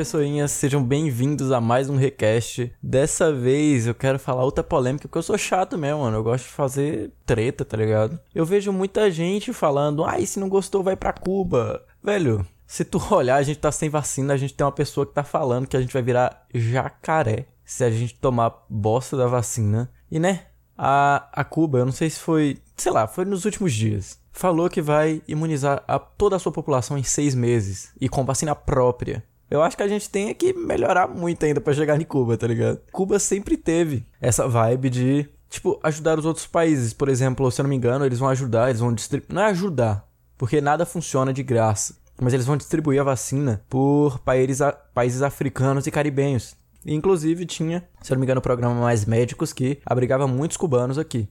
pessoinhas, sejam bem-vindos a mais um Recast. Dessa vez eu quero falar outra polêmica, porque eu sou chato mesmo, mano. Eu gosto de fazer treta, tá ligado? Eu vejo muita gente falando, ai, se não gostou, vai pra Cuba. Velho, se tu olhar, a gente tá sem vacina, a gente tem uma pessoa que tá falando que a gente vai virar jacaré se a gente tomar bosta da vacina. E né, a, a Cuba, eu não sei se foi, sei lá, foi nos últimos dias. Falou que vai imunizar a toda a sua população em seis meses e com vacina própria. Eu acho que a gente tem que melhorar muito ainda para chegar em Cuba, tá ligado? Cuba sempre teve essa vibe de, tipo, ajudar os outros países. Por exemplo, se eu não me engano, eles vão ajudar, eles vão distribuir. Não é ajudar, porque nada funciona de graça. Mas eles vão distribuir a vacina por países, países africanos e caribenhos. Inclusive tinha, se eu não me engano, o programa Mais Médicos que abrigava muitos cubanos aqui.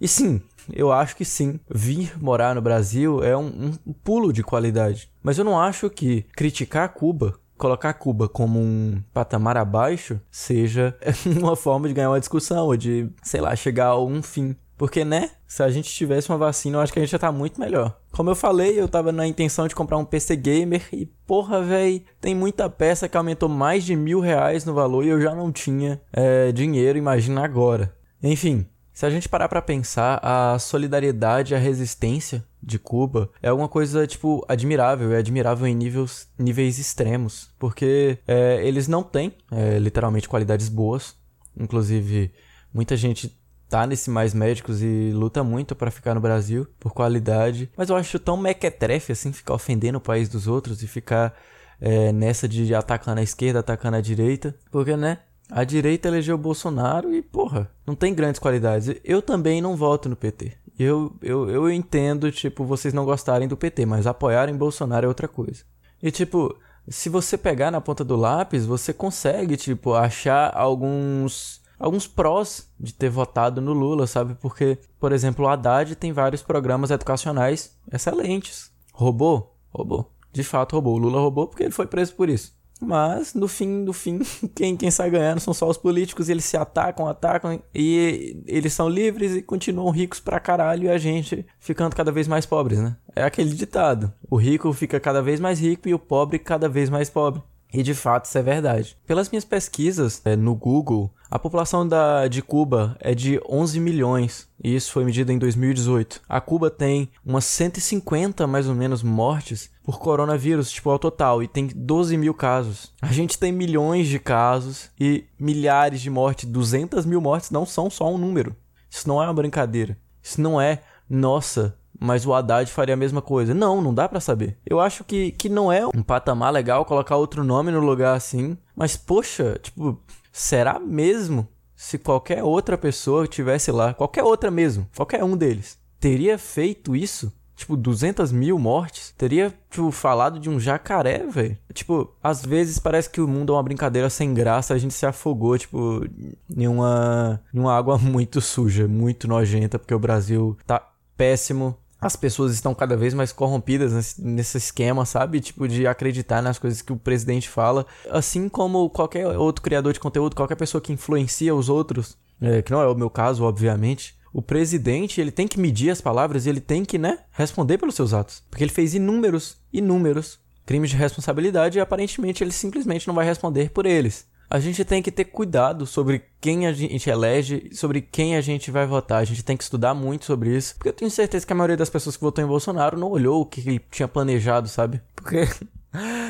E sim, eu acho que sim, vir morar no Brasil é um, um pulo de qualidade. Mas eu não acho que criticar Cuba colocar Cuba como um patamar abaixo seja uma forma de ganhar uma discussão ou de, sei lá, chegar a um fim. Porque, né? Se a gente tivesse uma vacina, eu acho que a gente já tá muito melhor. Como eu falei, eu tava na intenção de comprar um PC Gamer e, porra, véi, tem muita peça que aumentou mais de mil reais no valor e eu já não tinha é, dinheiro, imagina agora. Enfim, se a gente parar para pensar, a solidariedade e a resistência de Cuba é uma coisa, tipo, admirável. É admirável em níveis, níveis extremos. Porque é, eles não têm, é, literalmente, qualidades boas. Inclusive, muita gente tá nesse Mais Médicos e luta muito para ficar no Brasil por qualidade. Mas eu acho tão mequetrefe assim ficar ofendendo o país dos outros e ficar é, nessa de atacando a esquerda, atacando a direita. Porque, né? A direita elegeu o Bolsonaro e, porra, não tem grandes qualidades. Eu também não voto no PT. Eu, eu, eu entendo, tipo, vocês não gostarem do PT, mas apoiarem Bolsonaro é outra coisa. E, tipo, se você pegar na ponta do lápis, você consegue, tipo, achar alguns alguns prós de ter votado no Lula, sabe? Porque, por exemplo, o Haddad tem vários programas educacionais excelentes. Roubou? Roubou. De fato roubou. O Lula roubou porque ele foi preso por isso. Mas, no fim do fim, quem, quem sai ganhando são só os políticos eles se atacam, atacam e eles são livres e continuam ricos pra caralho e a gente ficando cada vez mais pobres, né? É aquele ditado: o rico fica cada vez mais rico e o pobre cada vez mais pobre. E de fato isso é verdade. Pelas minhas pesquisas é, no Google, a população da, de Cuba é de 11 milhões, e isso foi medido em 2018. A Cuba tem umas 150 mais ou menos mortes por coronavírus, tipo, ao total, e tem 12 mil casos. A gente tem milhões de casos e milhares de mortes, 200 mil mortes não são só um número. Isso não é uma brincadeira. Isso não é, nossa, mas o Haddad faria a mesma coisa. Não, não dá para saber. Eu acho que, que não é um patamar legal colocar outro nome no lugar assim. Mas, poxa, tipo, será mesmo se qualquer outra pessoa tivesse lá, qualquer outra mesmo, qualquer um deles, teria feito isso? Tipo, 200 mil mortes? Teria, tipo, falado de um jacaré, velho? Tipo, às vezes parece que o mundo é uma brincadeira sem graça, a gente se afogou, tipo, em uma, em uma água muito suja, muito nojenta, porque o Brasil tá péssimo as pessoas estão cada vez mais corrompidas nesse, nesse, esquema, sabe? Tipo, de acreditar nas coisas que o presidente fala. Assim como qualquer outro criador de conteúdo, qualquer pessoa que influencia os outros, é, que não é o meu caso, obviamente. O presidente, ele tem que medir as palavras e ele tem que, né, responder pelos seus atos. Porque ele fez inúmeros, inúmeros crimes de responsabilidade e aparentemente ele simplesmente não vai responder por eles a gente tem que ter cuidado sobre quem a gente elege, sobre quem a gente vai votar. A gente tem que estudar muito sobre isso, porque eu tenho certeza que a maioria das pessoas que votou em Bolsonaro não olhou o que ele tinha planejado, sabe? Porque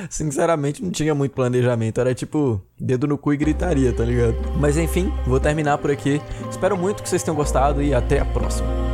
Sinceramente, não tinha muito planejamento. Era tipo dedo no cu e gritaria, tá ligado? Mas enfim, vou terminar por aqui. Espero muito que vocês tenham gostado e até a próxima.